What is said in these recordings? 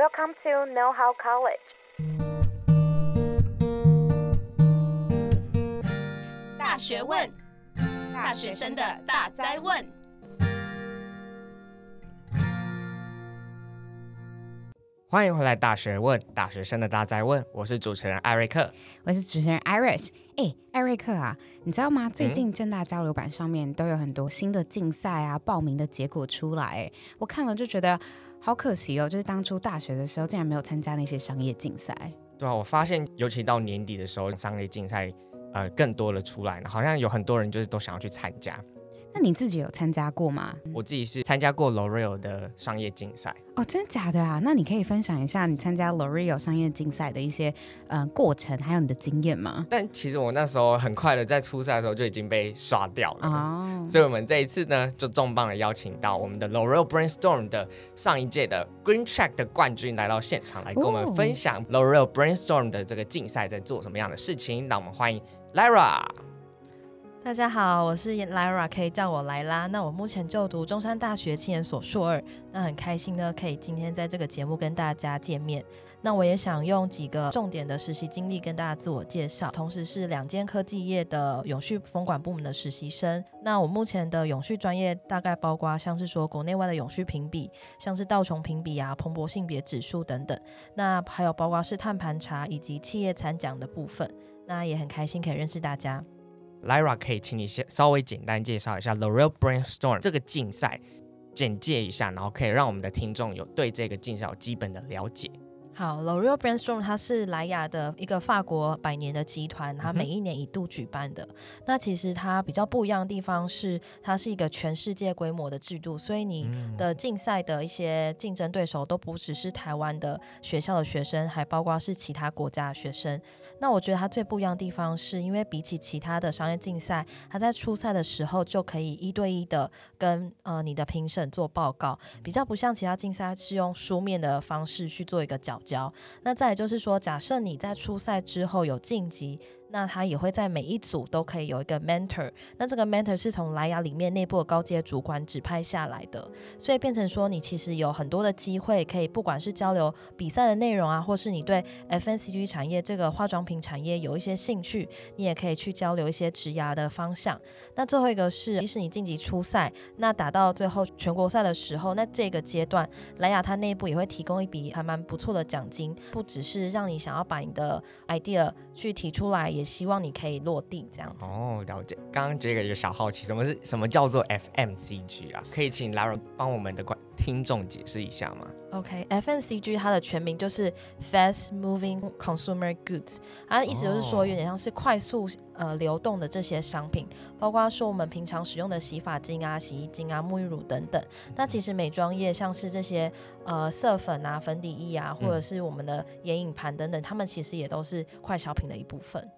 Welcome to Know How College。大学问，大学生的大哉问。欢迎回来，大学问，大学生的大哉问。我是主持人艾瑞克，我是主持人 Iris。哎，艾瑞克啊，你知道吗？最近正大交流版上面都有很多新的竞赛啊，报名的结果出来，我看了就觉得。好可惜哦，就是当初大学的时候竟然没有参加那些商业竞赛。对啊，我发现尤其到年底的时候，商业竞赛呃更多的出来，好像有很多人就是都想要去参加。那你自己有参加过吗？我自己是参加过 L'Oreal 的商业竞赛。哦，真的假的啊？那你可以分享一下你参加 L'Oreal 商业竞赛的一些呃过程，还有你的经验吗？但其实我那时候很快的在初赛的时候就已经被刷掉了。哦。所以我们这一次呢，就重磅的邀请到我们的 L'Oreal Brainstorm 的上一届的 Green Track 的冠军来到现场，来跟我们分享 L'Oreal Brainstorm 的这个竞赛在做什么样的事情。那我们欢迎 Lyra。大家好，我是 Lyra，可以叫我莱拉。那我目前就读中山大学青研所硕二，那很开心呢，可以今天在这个节目跟大家见面。那我也想用几个重点的实习经历跟大家自我介绍，同时是两间科技业的永续风管部门的实习生。那我目前的永续专业大概包括像是说国内外的永续评比，像是道琼评比啊、蓬勃性别指数等等。那还有包括是碳盘查以及企业参奖的部分。那也很开心可以认识大家。Lyra，可以请你先稍微简单介绍一下 L'Oreal Brainstorm 这个竞赛，简介一下，然后可以让我们的听众有对这个竞赛有基本的了解。好，L'Oreal Brainstorm 它是莱雅的一个法国百年的集团，它每一年一度举办的。嗯、那其实它比较不一样的地方是，它是一个全世界规模的制度，所以你的竞赛的一些竞争对手都不只是台湾的学校的学生，还包括是其他国家的学生。那我觉得它最不一样的地方是，因为比起其他的商业竞赛，它在初赛的时候就可以一对一的跟呃你的评审做报告，比较不像其他竞赛是用书面的方式去做一个缴那再来就是说，假设你在初赛之后有晋级。那他也会在每一组都可以有一个 mentor，那这个 mentor 是从莱雅里面内部的高阶主管指派下来的，所以变成说你其实有很多的机会，可以不管是交流比赛的内容啊，或是你对 FNCG 产业这个化妆品产业有一些兴趣，你也可以去交流一些职涯的方向。那最后一个是，即使你晋级初赛，那打到最后全国赛的时候，那这个阶段莱雅它内部也会提供一笔还蛮不错的奖金，不只是让你想要把你的 idea 去提出来。也希望你可以落地这样子哦，了解。刚刚这个有小好奇，什么是什么叫做 FMCG 啊？可以请 Lara 帮我们的观听众解释一下吗？OK，FMCG、okay, 它的全名就是 Fast Moving Consumer Goods，它的意思就是说有点像是快速呃流动的这些商品，包括说我们平常使用的洗发精啊、洗衣精啊、沐浴乳等等。那其实美妆业像是这些呃色粉啊、粉底液啊，或者是我们的眼影盘等等，它们其实也都是快消品的一部分。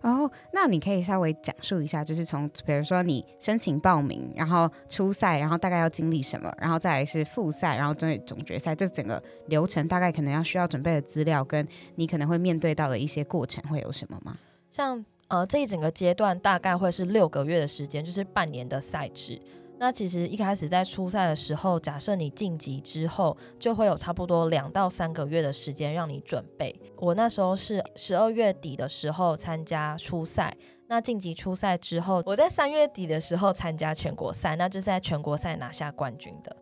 然后，那你可以稍微讲述一下，就是从比如说你申请报名，然后初赛，然后大概要经历什么，然后再来是复赛，然后对总决赛，这整个流程大概可能要需要准备的资料，跟你可能会面对到的一些过程会有什么吗？像呃这一整个阶段大概会是六个月的时间，就是半年的赛制。那其实一开始在初赛的时候，假设你晋级之后，就会有差不多两到三个月的时间让你准备。我那时候是十二月底的时候参加初赛，那晋级初赛之后，我在三月底的时候参加全国赛，那就是在全国赛拿下冠军的。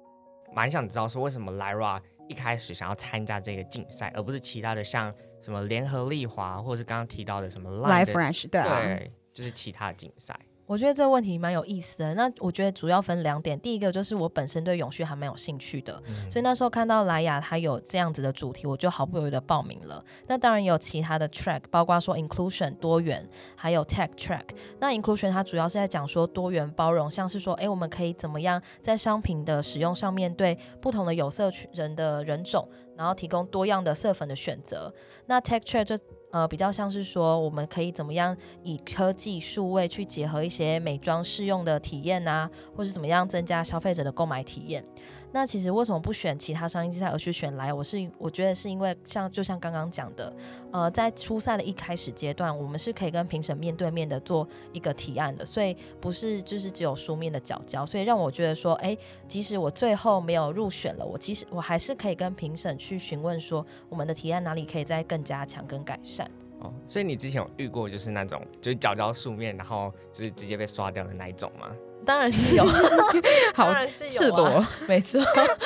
蛮想知道说为什么 Lyra 一开始想要参加这个竞赛，而不是其他的像什么联合利华，或是刚刚提到的什么 Life Fresh，对啊，对，就是其他的竞赛。我觉得这个问题蛮有意思的。那我觉得主要分两点，第一个就是我本身对永续还蛮有兴趣的，嗯、所以那时候看到莱雅它有这样子的主题，我就毫不犹豫的报名了。那当然有其他的 track，包括说 inclusion 多元，还有 tech track。那 inclusion 它主要是在讲说多元包容，像是说，哎，我们可以怎么样在商品的使用上面对不同的有色人的人种，然后提供多样的色粉的选择。那 tech track 就呃，比较像是说，我们可以怎么样以科技数位去结合一些美妆适用的体验啊，或是怎么样增加消费者的购买体验。那其实为什么不选其他商业竞赛而去选莱雅？我是我觉得是因为像就像刚刚讲的，呃，在初赛的一开始阶段，我们是可以跟评审面对面的做一个提案的，所以不是就是只有书面的角交，所以让我觉得说，哎，即使我最后没有入选了，我其实我还是可以跟评审去询问说，我们的提案哪里可以再更加强跟改善。哦，所以你之前有遇过就是那种就是角交书面，然后就是直接被刷掉的那一种吗？当然是有，好当然是有啊，没错。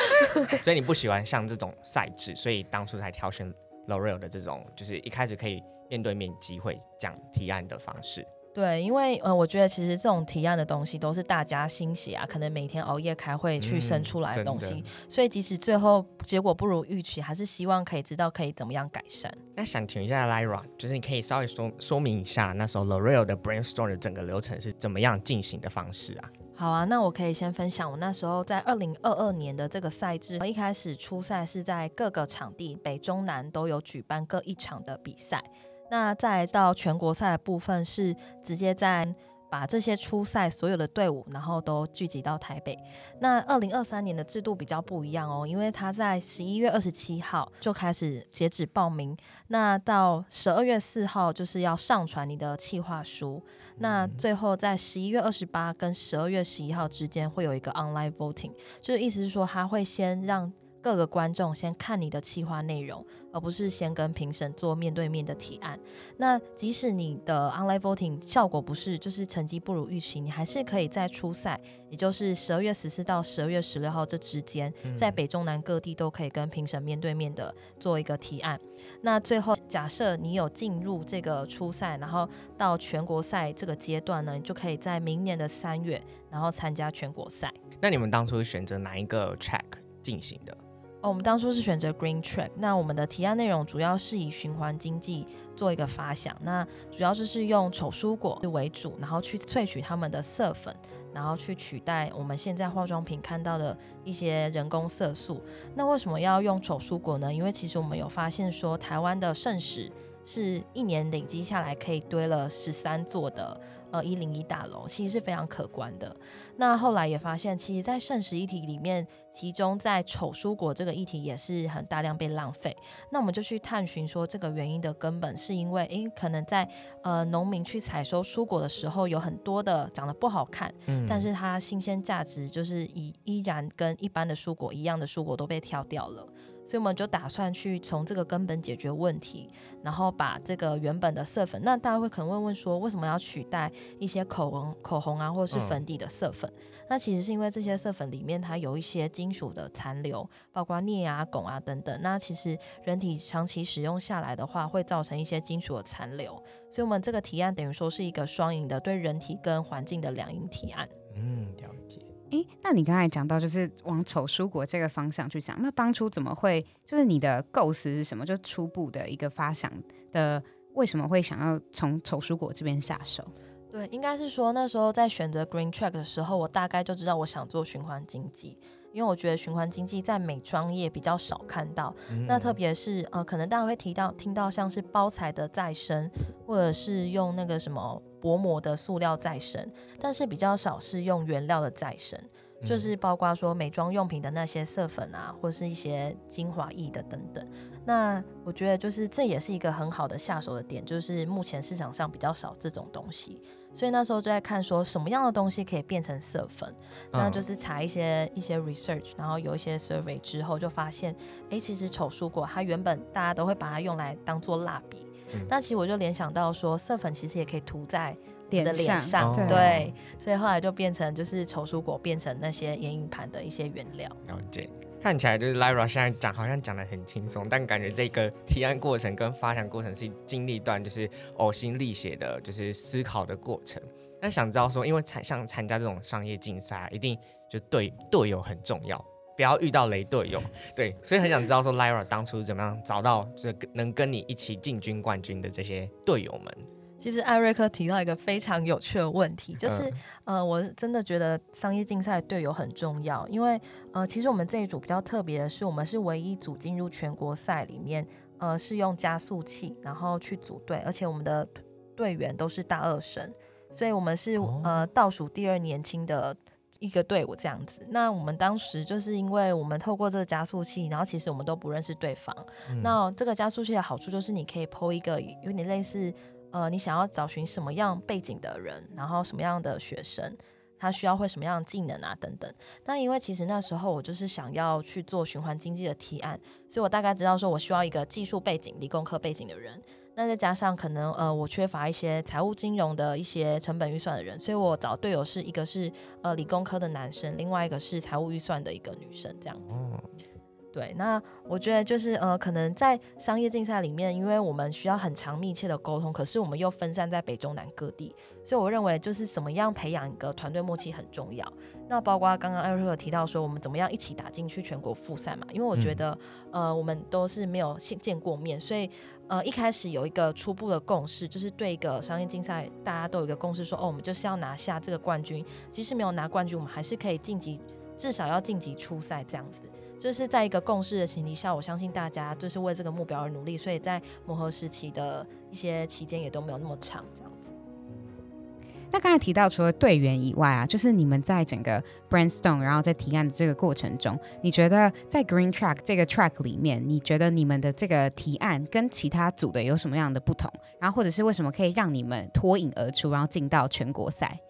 所以你不喜欢像这种赛制，所以当初才挑选 L'Oreal 的这种，就是一开始可以面对面机会讲提案的方式。对，因为呃，我觉得其实这种提案的东西都是大家心血啊，可能每天熬夜开会去生出来的东西，嗯、所以即使最后结果不如预期，还是希望可以知道可以怎么样改善。那想请问一下 Lyra，就是你可以稍微说说明一下那时候 L'Oreal 的 Brainstorm 的整个流程是怎么样进行的方式啊？好啊，那我可以先分享我那时候在二零二二年的这个赛制，一开始初赛是在各个场地，北中南都有举办各一场的比赛。那再到全国赛的部分是直接在把这些初赛所有的队伍，然后都聚集到台北。那二零二三年的制度比较不一样哦，因为他在十一月二十七号就开始截止报名，那到十二月四号就是要上传你的企划书，那最后在十一月二十八跟十二月十一号之间会有一个 online voting，就是意思是说他会先让。各个观众先看你的企划内容，而不是先跟评审做面对面的提案。那即使你的 online voting 效果不是，就是成绩不如预期，你还是可以在初赛，也就是十二月十四到十二月十六号这之间，在北中南各地都可以跟评审面对面的做一个提案。那最后，假设你有进入这个初赛，然后到全国赛这个阶段呢，你就可以在明年的三月，然后参加全国赛。那你们当初选择哪一个 track 进行的？哦，我们当初是选择 Green Track。那我们的提案内容主要是以循环经济做一个发想，那主要就是用丑蔬果为主，然后去萃取它们的色粉，然后去取代我们现在化妆品看到的一些人工色素。那为什么要用丑蔬果呢？因为其实我们有发现说，台湾的盛食是一年累积下来可以堆了十三座的。呃，一零一大楼其实是非常可观的。那后来也发现，其实，在剩食议题里面，其中在丑蔬果这个议题也是很大量被浪费。那我们就去探寻说，这个原因的根本是因为，诶，可能在呃农民去采收蔬果的时候，有很多的长得不好看，嗯，但是它新鲜价值就是以依然跟一般的蔬果一样的蔬果都被挑掉了。所以我们就打算去从这个根本解决问题，然后把这个原本的色粉，那大家会可能会问说，为什么要取代一些口红、口红啊，或者是粉底的色粉？嗯。那其实是因为这些色粉里面它有一些金属的残留，包括镍啊、汞啊等等。那其实人体长期使用下来的话，会造成一些金属的残留。所以我们这个提案等于说是一个双赢的，对人体跟环境的两赢提案。嗯，了解。诶，那你刚才讲到就是往丑蔬果这个方向去讲，那当初怎么会？就是你的构思是什么？就初步的一个发想的，为什么会想要从丑蔬果这边下手？对，应该是说那时候在选择 Green Track 的时候，我大概就知道我想做循环经济，因为我觉得循环经济在美妆业比较少看到。嗯、那特别是呃，可能大家会提到听到像是包材的再生，或者是用那个什么。薄膜的塑料再生，但是比较少是用原料的再生，就是包括说美妆用品的那些色粉啊，或是一些精华液的等等。那我觉得就是这也是一个很好的下手的点，就是目前市场上比较少这种东西，所以那时候就在看说什么样的东西可以变成色粉，那就是查一些一些 research，然后有一些 survey 之后就发现，哎，其实丑蔬果它原本大家都会把它用来当做蜡笔。那、嗯、其实我就联想到说，色粉其实也可以涂在脸的脸上，上对，对，所以后来就变成就是丑蔬果变成那些眼影盘的一些原料。了解，看起来就是 Lyra 现在讲好像讲的很轻松，但感觉这个提案过程跟发展过程是经历一段就是呕心沥血的，就是思考的过程。那想知道说，因为参像参加这种商业竞赛，一定就对队友很重要。不要遇到雷队友，对，所以很想知道说 Lyra 当初是怎么样找到这能跟你一起进军冠军的这些队友们。其实艾瑞克提到一个非常有趣的问题，就是、嗯、呃，我真的觉得商业竞赛队友很重要，因为呃，其实我们这一组比较特别的是，我们是唯一组进入全国赛里面，呃，是用加速器然后去组队，而且我们的队员都是大二生，所以我们是、哦、呃倒数第二年轻的。一个队伍这样子。那我们当时就是因为我们透过这个加速器，然后其实我们都不认识对方。嗯、那这个加速器的好处就是你可以 po 一个有点类似，呃，你想要找寻什么样背景的人，然后什么样的学生。他需要会什么样的技能啊？等等。那因为其实那时候我就是想要去做循环经济的提案，所以我大概知道说我需要一个技术背景、理工科背景的人。那再加上可能呃我缺乏一些财务金融的一些成本预算的人，所以我找队友是一个是呃理工科的男生，另外一个是财务预算的一个女生，这样子。对，那我觉得就是呃，可能在商业竞赛里面，因为我们需要很长密切的沟通，可是我们又分散在北中南各地，所以我认为就是怎么样培养一个团队默契很重要。那包括刚刚艾瑞克提到说，我们怎么样一起打进去全国复赛嘛？因为我觉得、嗯、呃，我们都是没有见见过面，所以呃一开始有一个初步的共识，就是对一个商业竞赛，大家都有一个共识说，哦，我们就是要拿下这个冠军，即使没有拿冠军，我们还是可以晋级，至少要晋级初赛这样子。就是在一个共识的前提下，我相信大家就是为这个目标而努力，所以在磨合时期的一些期间也都没有那么长，这样子。那刚才提到除了队员以外啊，就是你们在整个 brainstorm 然后在提案的这个过程中，你觉得在 Green Track 这个 track 里面，你觉得你们的这个提案跟其他组的有什么样的不同？然后或者是为什么可以让你们脱颖而出，然后进到全国赛？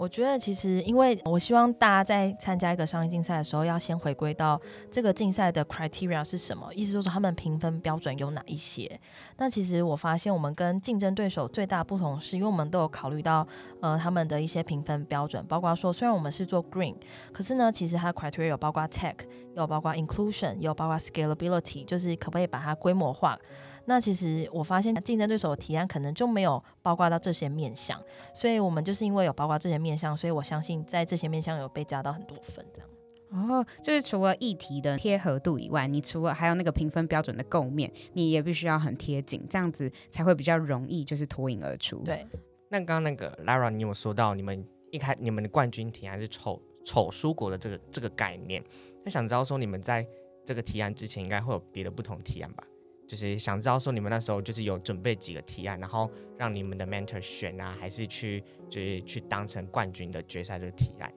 我觉得其实，因为我希望大家在参加一个商业竞赛的时候，要先回归到这个竞赛的 criteria 是什么，意思就是他们评分标准有哪一些。那其实我发现，我们跟竞争对手最大不同是，因为我们都有考虑到呃他们的一些评分标准，包括说虽然我们是做 green，可是呢，其实它的 criteria 有包括 tech，有包括 inclusion，有包括 scalability，就是可不可以把它规模化。那其实我发现竞争对手的提案可能就没有包括到这些面向，所以我们就是因为有包括这些面向，所以我相信在这些面向有被加到很多分这样。哦，就是除了议题的贴合度以外，你除了还有那个评分标准的构面，你也必须要很贴紧，这样子才会比较容易就是脱颖而出。对。那刚刚那个 Lara，你有说到你们一开你们的冠军提案是丑丑蔬果的这个这个概念，那想知道说你们在这个提案之前应该会有别的不同提案吧？就是想知道说你们那时候就是有准备几个提案，然后让你们的 mentor 选啊，还是去就是去当成冠军的决赛这个提案？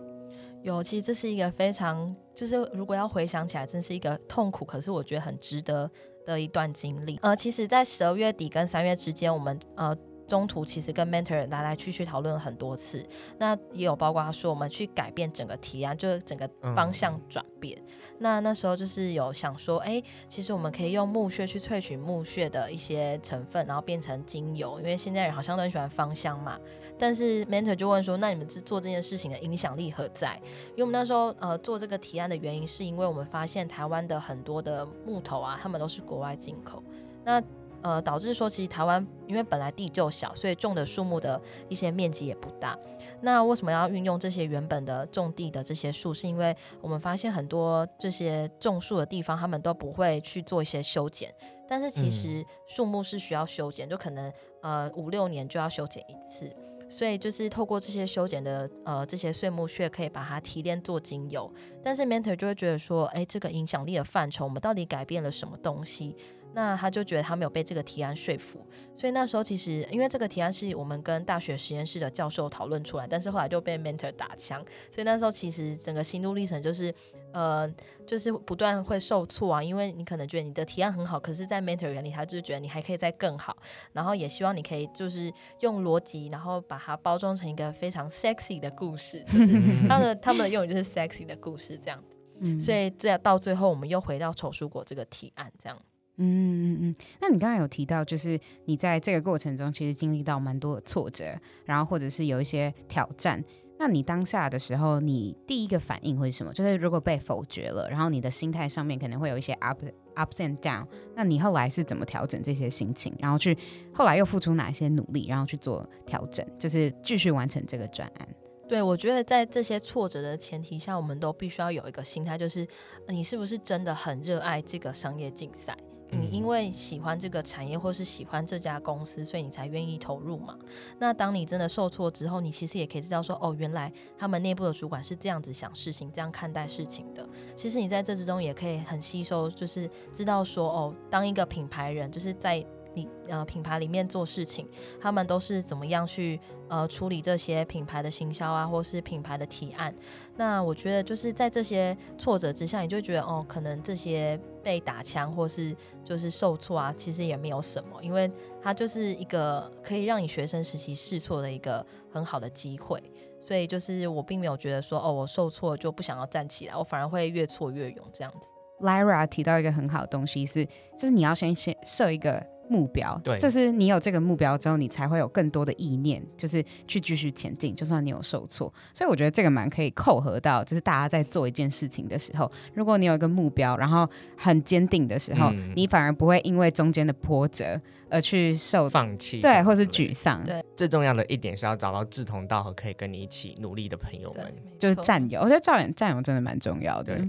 有，其实这是一个非常就是如果要回想起来，真是一个痛苦，可是我觉得很值得的一段经历。呃，其实，在十二月底跟三月之间，我们呃。中途其实跟 mentor 来来去去讨论了很多次，那也有包括他说我们去改变整个提案，就是整个方向转变。嗯、那那时候就是有想说，哎、欸，其实我们可以用木屑去萃取木屑的一些成分，然后变成精油，因为现在人好像都很喜欢芳香嘛。但是 mentor 就问说，那你们做这件事情的影响力何在？因为我们那时候呃做这个提案的原因，是因为我们发现台湾的很多的木头啊，他们都是国外进口。那呃，导致说其实台湾因为本来地就小，所以种的树木的一些面积也不大。那为什么要运用这些原本的种地的这些树？是因为我们发现很多这些种树的地方，他们都不会去做一些修剪。但是其实树木是需要修剪，就可能呃五六年就要修剪一次。所以就是透过这些修剪的呃这些碎木屑，可以把它提炼做精油。但是 mentor 就会觉得说，哎，这个影响力的范畴，我们到底改变了什么东西？那他就觉得他没有被这个提案说服，所以那时候其实因为这个提案是我们跟大学实验室的教授讨论出来，但是后来就被 mentor 打枪，所以那时候其实整个心路历程就是，呃，就是不断会受挫啊，因为你可能觉得你的提案很好，可是，在 mentor 眼里，他就是觉得你还可以再更好，然后也希望你可以就是用逻辑，然后把它包装成一个非常 sexy 的故事，就是他的他们的用语就是 sexy 的故事这样子，嗯，所以这样到最后我们又回到丑蔬果这个提案这样。嗯嗯嗯，那你刚才有提到，就是你在这个过程中其实经历到蛮多的挫折，然后或者是有一些挑战。那你当下的时候，你第一个反应会是什么？就是如果被否决了，然后你的心态上面可能会有一些 up ups and down。那你后来是怎么调整这些心情？然后去后来又付出哪些努力，然后去做调整，就是继续完成这个专案？对，我觉得在这些挫折的前提下，我们都必须要有一个心态，就是你是不是真的很热爱这个商业竞赛？你因为喜欢这个产业，或是喜欢这家公司，所以你才愿意投入嘛。那当你真的受挫之后，你其实也可以知道说，哦，原来他们内部的主管是这样子想事情，这样看待事情的。其实你在这之中也可以很吸收，就是知道说，哦，当一个品牌人，就是在你呃品牌里面做事情，他们都是怎么样去呃处理这些品牌的行销啊，或是品牌的提案。那我觉得就是在这些挫折之下，你就觉得哦，可能这些被打枪或是就是受挫啊，其实也没有什么，因为它就是一个可以让你学生时期试错的一个很好的机会。所以就是我并没有觉得说哦，我受挫就不想要站起来，我反而会越挫越勇这样子。Lyra 提到一个很好的东西是，就是你要先先设一个目标，对，就是你有这个目标之后，你才会有更多的意念，就是去继续前进，就算你有受挫。所以我觉得这个蛮可以扣合到，就是大家在做一件事情的时候，如果你有一个目标，然后很坚定的时候，嗯、你反而不会因为中间的波折。而去受放弃，对，或是沮丧。对，最重要的一点是要找到志同道合、可以跟你一起努力的朋友们，就是战友。我觉得战友战友真的蛮重要的。对，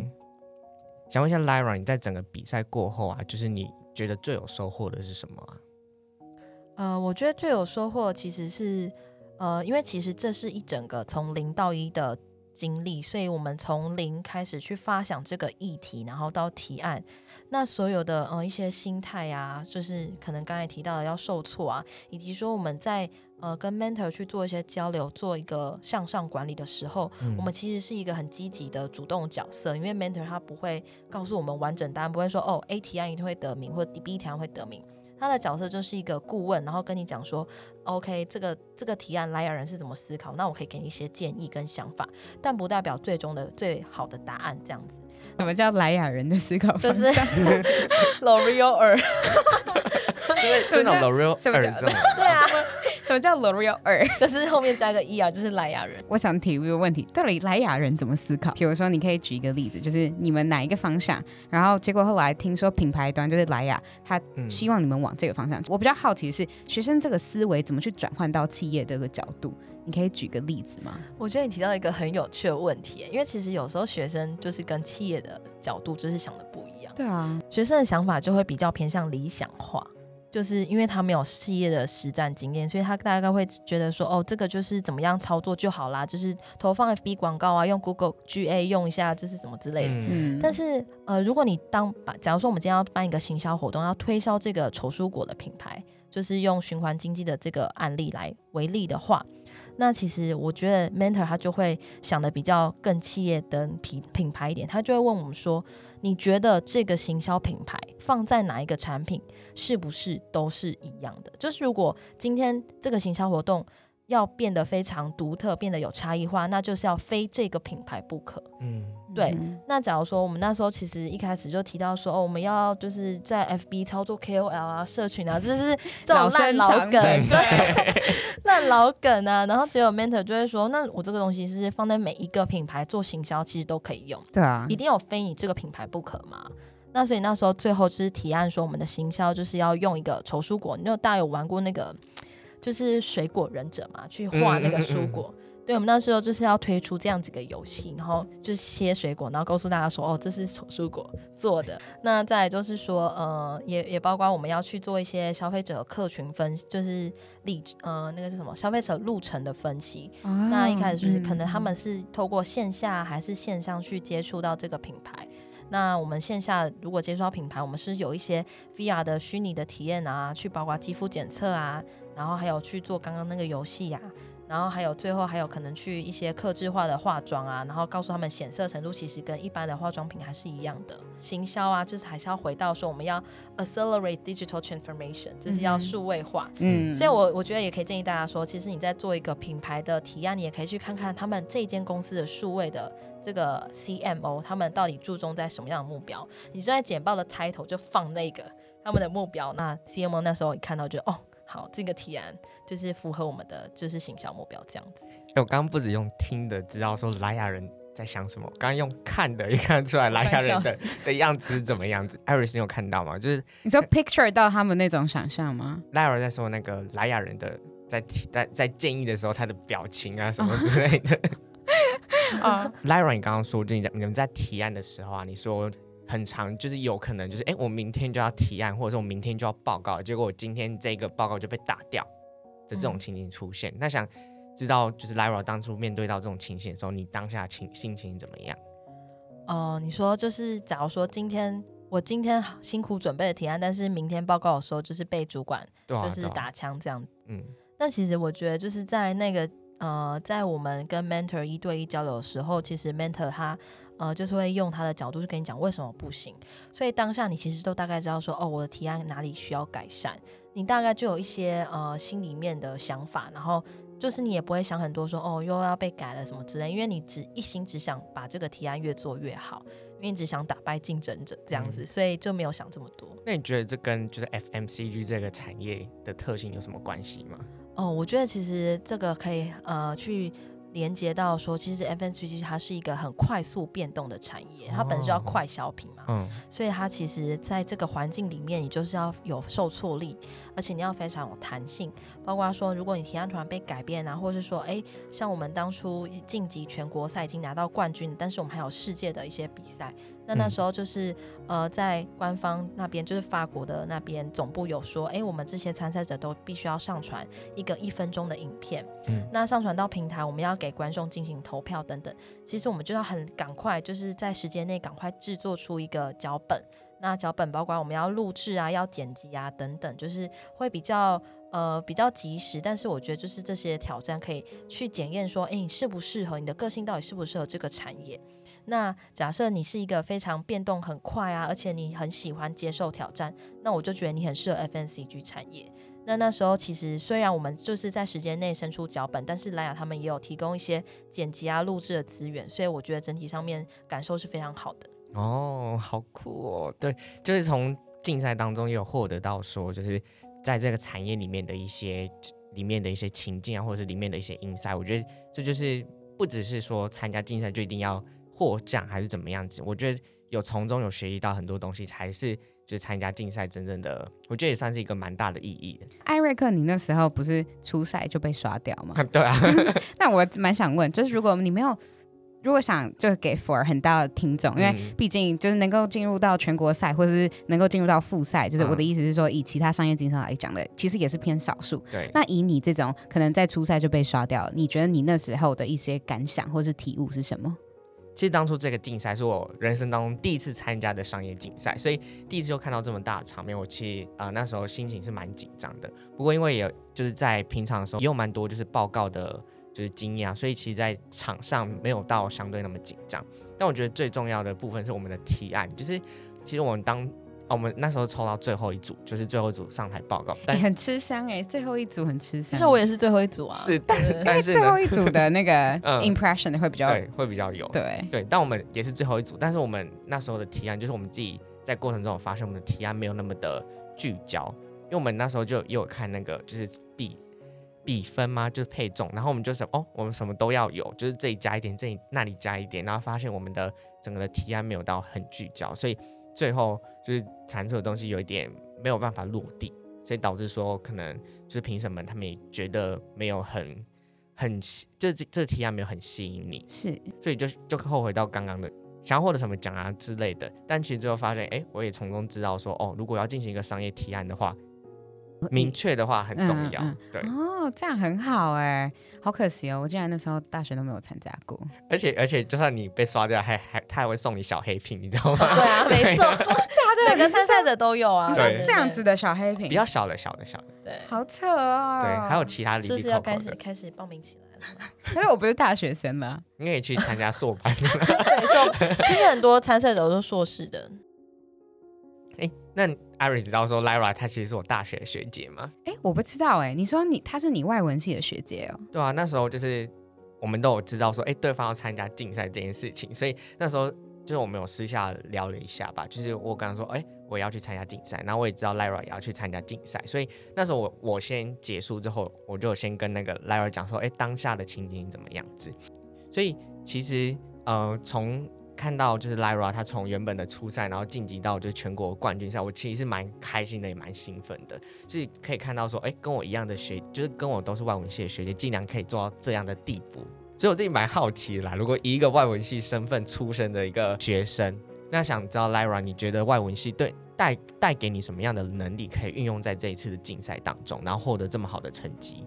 想问一下 Lyra，你在整个比赛过后啊，就是你觉得最有收获的是什么啊？呃，我觉得最有收获其实是，呃，因为其实这是一整个从零到一的经历，所以我们从零开始去发想这个议题，然后到提案。那所有的呃一些心态啊，就是可能刚才提到的要受挫啊，以及说我们在呃跟 mentor 去做一些交流，做一个向上管理的时候，嗯、我们其实是一个很积极的主动角色，因为 mentor 他不会告诉我们完整答案，不会说哦 A 提案一定会得名，或者 B 提案会得名。他的角色就是一个顾问，然后跟你讲说，OK，这个这个提案莱雅人是怎么思考，那我可以给你一些建议跟想法，但不代表最终的最好的答案这样子。什么叫莱雅人的思考方式？就是 L'Oreal，真的 L'Oreal，对啊。什么叫 L'Oreal 二？就是后面加个 e 啊，就是莱雅人。我想提一个问题，到底莱雅人怎么思考？比如说，你可以举一个例子，就是你们哪一个方向，然后结果后来听说品牌端就是莱雅，他希望你们往这个方向。嗯、我比较好奇的是，学生这个思维怎么去转换到企业这个角度？你可以举个例子吗？我觉得你提到一个很有趣的问题，因为其实有时候学生就是跟企业的角度就是想的不一样。对啊，学生的想法就会比较偏向理想化。就是因为他没有事业的实战经验，所以他大概会觉得说，哦，这个就是怎么样操作就好啦，就是投放 FB 广告啊，用 Google GA 用一下，就是怎么之类的。嗯。但是，呃，如果你当把，假如说我们今天要办一个行销活动，要推销这个丑蔬果的品牌，就是用循环经济的这个案例来为例的话，那其实我觉得 Mentor 他就会想的比较更企业的品品牌一点，他就会问我们说。你觉得这个行销品牌放在哪一个产品，是不是都是一样的？就是如果今天这个行销活动要变得非常独特，变得有差异化，那就是要非这个品牌不可。嗯。对，那假如说我们那时候其实一开始就提到说，哦，我们要就是在 FB 操作 KOL 啊、社群啊，这是这种烂老梗，对，烂老梗啊。然后只有 mentor 就会说，那我这个东西是放在每一个品牌做行销，其实都可以用。对啊，一定有非你这个品牌不可嘛？那所以那时候最后就是提案说，我们的行销就是要用一个丑蔬果。你知道大家有玩过那个就是水果忍者嘛？去画那个蔬果。嗯嗯嗯对，我们那时候就是要推出这样子一个游戏，然后就切水果，然后告诉大家说，哦，这是丑蔬果做的。那再来就是说，呃，也也包括我们要去做一些消费者客群分，就是历呃那个是什么消费者路程的分析。哦、那一开始就是可能他们是透过线下还是线上去接触到这个品牌。那我们线下如果接触到品牌，我们是有一些 VR 的虚拟的体验啊，去包括肌肤检测啊，然后还有去做刚刚那个游戏呀。然后还有最后还有可能去一些克制化的化妆啊，然后告诉他们显色程度其实跟一般的化妆品还是一样的。行销啊，就是还是要回到说我们要 accelerate digital transformation，就是要数位化。嗯，所以我我觉得也可以建议大家说，其实你在做一个品牌的提案，你也可以去看看他们这间公司的数位的这个 CMO，他们到底注重在什么样的目标。你就在简报的 title 就放那个他们的目标，那 CMO 那时候一看到就哦。好，这个提案就是符合我们的就是行销目标这样子。我刚刚不止用听的知道说莱雅人在想什么，刚刚用看的也看出来莱雅人的的样子是怎么样子。Iris，你有看到吗？就是你说 picture 到他们那种想象吗？莱雅在说那个莱雅人的在提在在建议的时候，他的表情啊什么之类的。啊，Lyra，你刚刚说就你在你们在提案的时候啊，你说。很长，就是有可能就是哎，我明天就要提案，或者说我明天就要报告，结果我今天这个报告就被打掉的这种情形出现。嗯、那想知道，就是 Lyra 当初面对到这种情形的时候，你当下情心情怎么样？哦、呃，你说就是，假如说今天。我今天辛苦准备的提案，但是明天报告的时候就是被主管就是打枪这样。嗯，那其实我觉得就是在那个呃，在我们跟 mentor 一对一交流的时候，其实 mentor 他呃就是会用他的角度去跟你讲为什么不行。所以当下你其实都大概知道说，哦，我的提案哪里需要改善，你大概就有一些呃心里面的想法，然后就是你也不会想很多说，哦，又要被改了什么之类，因为你只一心只想把这个提案越做越好。因为只想打败竞争者这样子，嗯、所以就没有想这么多。那你觉得这跟就是 FMCG 这个产业的特性有什么关系吗？哦，我觉得其实这个可以呃去。连接到说，其实 FNCG 它是一个很快速变动的产业，它本身就要快消品嘛，嗯，所以它其实在这个环境里面，你就是要有受挫力，而且你要非常有弹性。包括说，如果你提案突然被改变啊，或者是说，哎，像我们当初晋级全国赛已经拿到冠军，但是我们还有世界的一些比赛。那那时候就是，嗯、呃，在官方那边，就是法国的那边总部有说，哎，我们这些参赛者都必须要上传一个一分钟的影片。嗯，那上传到平台，我们要给观众进行投票等等。其实我们就要很赶快，就是在时间内赶快制作出一个脚本。那脚本包括我们要录制啊，要剪辑啊等等，就是会比较。呃，比较及时，但是我觉得就是这些挑战可以去检验说，诶，你适不适合，你的个性到底适不适合这个产业？那假设你是一个非常变动很快啊，而且你很喜欢接受挑战，那我就觉得你很适合 FNCG 产业。那那时候其实虽然我们就是在时间内生出脚本，但是莱雅他们也有提供一些剪辑啊、录制的资源，所以我觉得整体上面感受是非常好的。哦，好酷哦！对，就是从竞赛当中也有获得到说，就是。在这个产业里面的一些里面的一些情境啊，或者是里面的一些 insight，我觉得这就是不只是说参加竞赛就一定要获奖还是怎么样子。我觉得有从中有学习到很多东西，才是就是参加竞赛真正的，我觉得也算是一个蛮大的意义的。艾瑞克，你那时候不是初赛就被刷掉吗？对啊。那我蛮想问，就是如果你没有。如果想就给 for 很大的听众，因为毕竟就是能够进入到全国赛，或者是能够进入到复赛，就是我的意思是说，以其他商业竞赛来讲的，其实也是偏少数。对。那以你这种可能在初赛就被刷掉，你觉得你那时候的一些感想或是体悟是什么？其实当初这个竞赛是我人生当中第一次参加的商业竞赛，所以第一次就看到这么大的场面，我其实啊、那时候心情是蛮紧张的。不过因为也就是在平常的时候也有蛮多就是报告的。就是经验啊，所以其实，在场上没有到相对那么紧张。但我觉得最重要的部分是我们的提案，就是其实我们当我们那时候抽到最后一组，就是最后一组上台报告，但、欸、很吃香哎、欸，最后一组很吃香。其实我也是最后一组啊，是，但是但是最后一组的那个 impression 会比较、嗯、对，会比较有对对。但我们也是最后一组，但是我们那时候的提案，就是我们自己在过程中发现我们的提案没有那么的聚焦，因为我们那时候就又有看那个就是比。比分嘛？就是配重，然后我们就是哦，我们什么都要有，就是这里加一点，这里那里加一点，然后发现我们的整个的提案没有到很聚焦，所以最后就是产出的东西有一点没有办法落地，所以导致说可能就是评审们他们也觉得没有很很，就是这这提案没有很吸引你，是，所以就就后悔到刚刚的想要获得什么奖啊之类的，但其实最后发现，哎，我也从中知道说，哦，如果要进行一个商业提案的话。明确的话很重要，嗯嗯、对哦，这样很好哎，好可惜哦，我竟然那时候大学都没有参加过，而且而且就算你被刷掉，还还他还会送你小黑瓶，你知道吗？哦、对啊，没错，真的假的？每个参赛者都有啊，对，这样子的小黑瓶，比较小的小的小的，对，好扯哦，对，还有其他的，就是要开始开始报名起来了，因为我不是大学生嘛，你可以去参加硕班，没错，其实很多参赛者都是硕士的。哎，那 Iris 知道说 Lyra 她其实是我大学的学姐吗？哎，我不知道哎。你说你她是你外文系的学姐哦？对啊，那时候就是我们都有知道说，哎，对方要参加竞赛这件事情，所以那时候就是我们有私下聊了一下吧。就是我刚刚说，哎，我要去参加竞赛，然后我也知道 Lyra 也要去参加竞赛，所以那时候我我先结束之后，我就先跟那个 Lyra 讲说，哎，当下的情景怎么样子？所以其实呃从。看到就是 Lyra，他从原本的初赛，然后晋级到就是全国冠军赛，我其实是蛮开心的，也蛮兴奋的。就是可以看到说，哎，跟我一样的学，就是跟我都是外文系的学姐，竟然可以做到这样的地步，所以我自己蛮好奇啦。如果以一个外文系身份出身的一个学生，那想知道 Lyra，你觉得外文系对带带给你什么样的能力，可以运用在这一次的竞赛当中，然后获得这么好的成绩？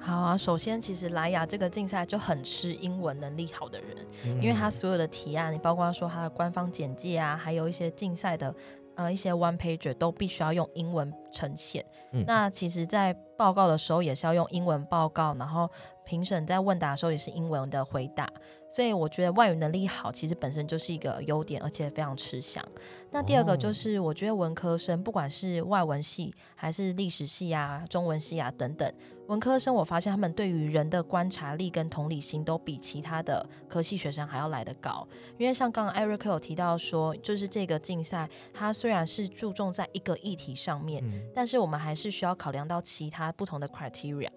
好啊，首先其实莱雅这个竞赛就很吃英文能力好的人，嗯、因为他所有的提案，你包括说他的官方简介啊，还有一些竞赛的呃一些 one pager 都必须要用英文呈现。嗯、那其实，在报告的时候也是要用英文报告，然后评审在问答的时候也是英文的回答。所以我觉得外语能力好，其实本身就是一个优点，而且非常吃香。那第二个就是，我觉得文科生不管是外文系还是历史系啊、中文系啊等等，文科生我发现他们对于人的观察力跟同理心都比其他的科系学生还要来得高。因为像刚刚 Eric 有提到说，就是这个竞赛它虽然是注重在一个议题上面，嗯、但是我们还是需要考量到其他不同的 criteria。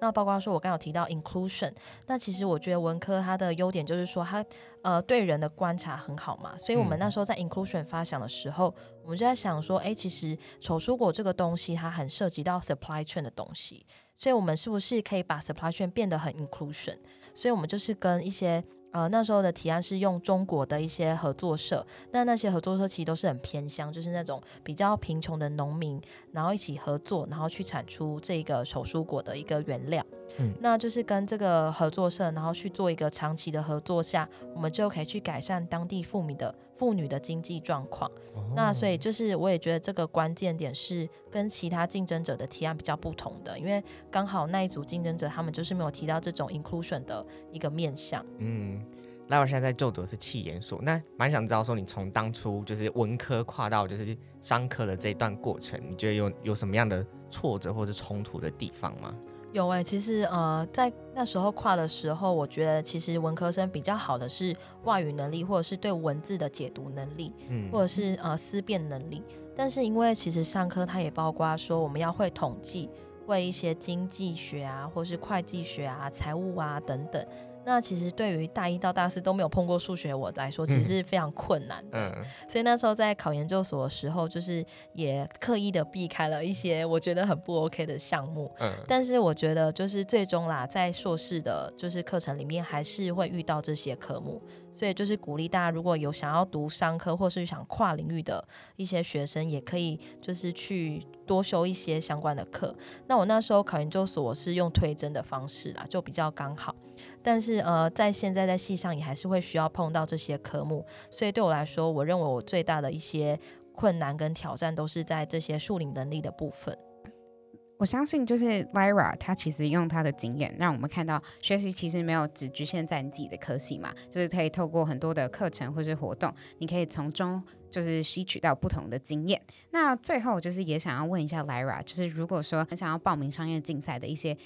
那包括说，我刚有提到 inclusion，那其实我觉得文科它的优点就是说它呃对人的观察很好嘛，所以我们那时候在 inclusion 发想的时候，我们就在想说，哎，其实丑蔬果这个东西它很涉及到 supply chain 的东西，所以我们是不是可以把 supply chain 变得很 inclusion？所以我们就是跟一些。呃，那时候的提案是用中国的一些合作社，那那些合作社其实都是很偏乡，就是那种比较贫穷的农民，然后一起合作，然后去产出这个手蔬果的一个原料。嗯，那就是跟这个合作社，然后去做一个长期的合作下，我们就可以去改善当地富民的妇女的经济状况。哦、那所以就是我也觉得这个关键点是跟其他竞争者的提案比较不同的，因为刚好那一组竞争者他们就是没有提到这种 inclusion 的一个面向。嗯。那我现在在就读的是气研所，那蛮想知道说你从当初就是文科跨到就是商科的这一段过程，你觉得有有什么样的挫折或是冲突的地方吗？有哎、欸，其实呃在那时候跨的时候，我觉得其实文科生比较好的是外语能力，或者是对文字的解读能力，嗯，或者是呃思辨能力。但是因为其实上课它也包括说我们要会统计，会一些经济学啊，或是会计学啊、财务啊等等。那其实对于大一到大四都没有碰过数学我来说，其实是非常困难的。嗯，所以那时候在考研究所的时候，就是也刻意的避开了一些我觉得很不 OK 的项目。嗯，但是我觉得就是最终啦，在硕士的就是课程里面，还是会遇到这些科目。所以就是鼓励大家，如果有想要读商科或是想跨领域的一些学生，也可以就是去多修一些相关的课。那我那时候考研究所，我是用推甄的方式啦，就比较刚好。但是呃，在现在在系上也还是会需要碰到这些科目，所以对我来说，我认为我最大的一些困难跟挑战都是在这些数理能力的部分。我相信，就是 Lyra，她其实用她的经验，让我们看到学习其实没有只局限在你自己的科系嘛，就是可以透过很多的课程或是活动，你可以从中就是吸取到不同的经验。那最后就是也想要问一下 Lyra，就是如果说很想要报名商业竞赛的一些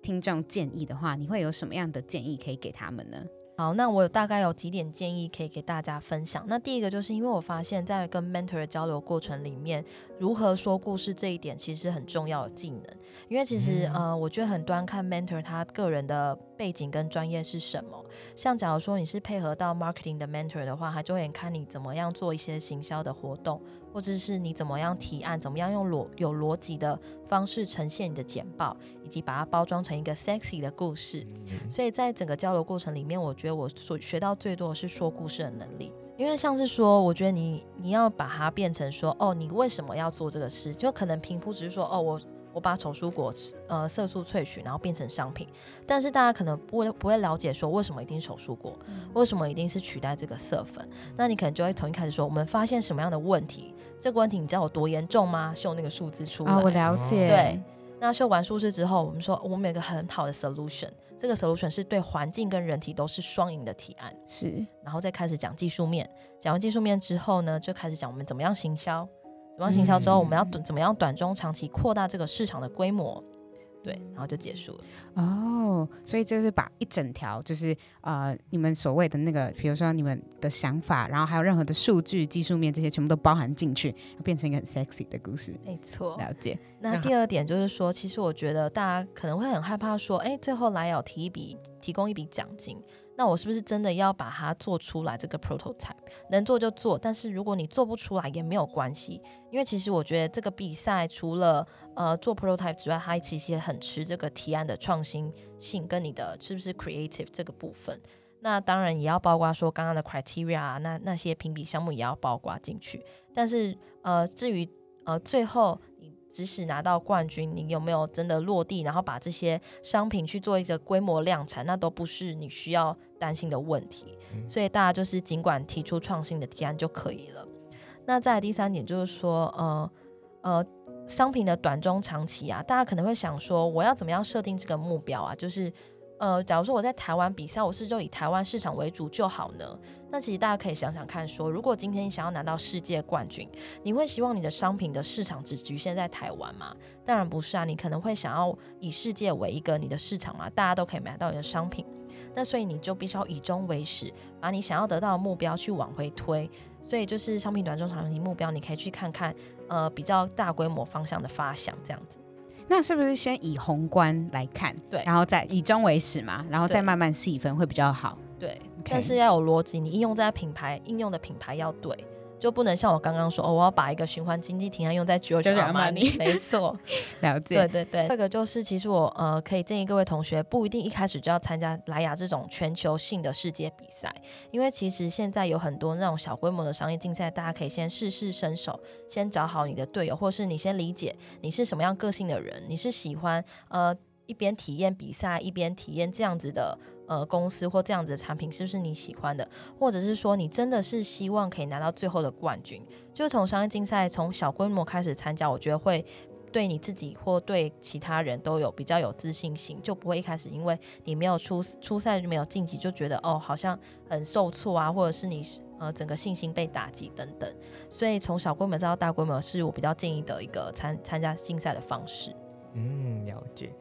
听众建议的话，你会有什么样的建议可以给他们呢？好，那我有大概有几点建议可以给大家分享。那第一个就是因为我发现，在跟 mentor 的交流过程里面，如何说故事这一点其实很重要的技能。因为其实、嗯、呃，我觉得很端看 mentor 他个人的背景跟专业是什么。像假如说你是配合到 marketing 的 mentor 的话，他就会看你怎么样做一些行销的活动。或者是你怎么样提案，怎么样用逻有逻辑的方式呈现你的简报，以及把它包装成一个 sexy 的故事。嗯、所以在整个交流过程里面，我觉得我所学到最多的是说故事的能力。因为像是说，我觉得你你要把它变成说，哦，你为什么要做这个事？就可能平铺只是说，哦，我。我把丑蔬果呃色素萃取，然后变成商品，但是大家可能不会不会了解说为什么一定是丑蔬果，嗯、为什么一定是取代这个色粉？那你可能就会从一开始说，我们发现什么样的问题？这个问题你知道有多严重吗？秀那个数字出来。啊，我了解。对，那秀完数字之后，我们说我们有一个很好的 solution，这个 solution 是对环境跟人体都是双赢的提案。是，然后再开始讲技术面，讲完技术面之后呢，就开始讲我们怎么样行销。怎么样行销之后，我们要怎么样短中长期扩大这个市场的规模？对，然后就结束了。哦，所以就是把一整条，就是呃，你们所谓的那个，比如说你们的想法，然后还有任何的数据、技术面这些，全部都包含进去，变成一个很 sexy 的故事。没错，了解。那第二点就是说，其实我觉得大家可能会很害怕说，哎，最后莱雅提一笔，提供一笔奖金。那我是不是真的要把它做出来？这个 prototype 能做就做，但是如果你做不出来也没有关系，因为其实我觉得这个比赛除了呃做 prototype 之外，它其实也很吃这个提案的创新性跟你的是不是 creative 这个部分。那当然也要包括说刚刚的 criteria 啊，那那些评比项目也要包括进去。但是呃至于呃最后即使拿到冠军，你有没有真的落地，然后把这些商品去做一个规模量产，那都不是你需要担心的问题。嗯、所以大家就是尽管提出创新的提案就可以了。那再第三点就是说，呃呃，商品的短中长期啊，大家可能会想说，我要怎么样设定这个目标啊？就是。呃，假如说我在台湾比赛，我是就以台湾市场为主就好呢？那其实大家可以想想看说，如果今天你想要拿到世界冠军，你会希望你的商品的市场只局限在台湾吗？当然不是啊，你可能会想要以世界为一个你的市场嘛，大家都可以买到你的商品。那所以你就必须要以终为始，把你想要得到的目标去往回推。所以就是商品短中长期目标，你可以去看看，呃，比较大规模方向的发想这样子。那是不是先以宏观来看，对，然后再以终为始嘛，然后再慢慢细分会比较好。对，Okay. 但是要有逻辑，你应用在品牌，应用的品牌要对。就不能像我刚刚说，哦，我要把一个循环经济提案用在 Giorgio Armani，没错，了解。对对对，这个就是其实我呃可以建议各位同学，不一定一开始就要参加莱雅这种全球性的世界比赛，因为其实现在有很多那种小规模的商业竞赛，大家可以先试试身手，先找好你的队友，或是你先理解你是什么样个性的人，你是喜欢呃。一边体验比赛，一边体验这样子的呃公司或这样子的产品是不是你喜欢的，或者是说你真的是希望可以拿到最后的冠军，就从商业竞赛从小规模开始参加，我觉得会对你自己或对其他人都有比较有自信心，就不会一开始因为你没有出出赛就没有晋级就觉得哦好像很受挫啊，或者是你呃整个信心被打击等等，所以从小规模再到大规模是我比较建议的一个参参加竞赛的方式。嗯，了解。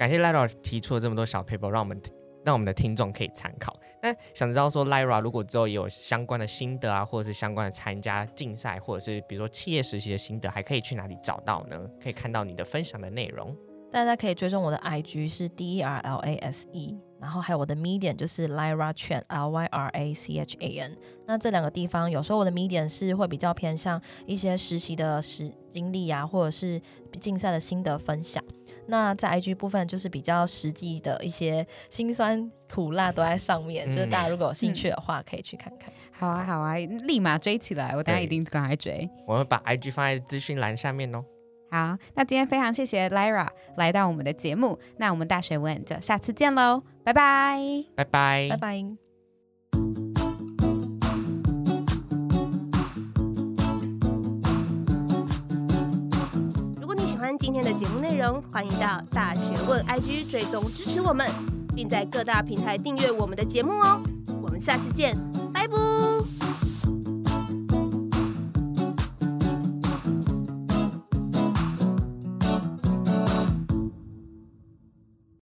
感谢 Lyra 提出了这么多小 paper，让我们让我们的听众可以参考。那想知道说 Lyra 如果之后也有相关的心得啊，或者是相关的参加竞赛，或者是比如说企业实习的心得，还可以去哪里找到呢？可以看到你的分享的内容。大家可以追踪我的 IG 是 D E R L A S E，然后还有我的 Medium 就是 Lyra Chan L Y R A C H A N。那这两个地方有时候我的 Medium 是会比较偏向一些实习的实经历啊，或者是竞赛的心得分享。那在 IG 部分就是比较实际的一些辛酸苦辣都在上面，嗯、就是大家如果有兴趣的话，可以去看看。好啊，好啊，立马追起来！我等下一定赶快追。我们把 IG 放在资讯栏下面哦。好，那今天非常谢谢 Lyra 来到我们的节目，那我们大学问就下次见喽，拜拜，拜拜，拜拜。如果你喜欢今天的节目内容，欢迎到大学问 IG 追踪支持我们，并在各大平台订阅我们的节目哦。我们下次见，拜拜。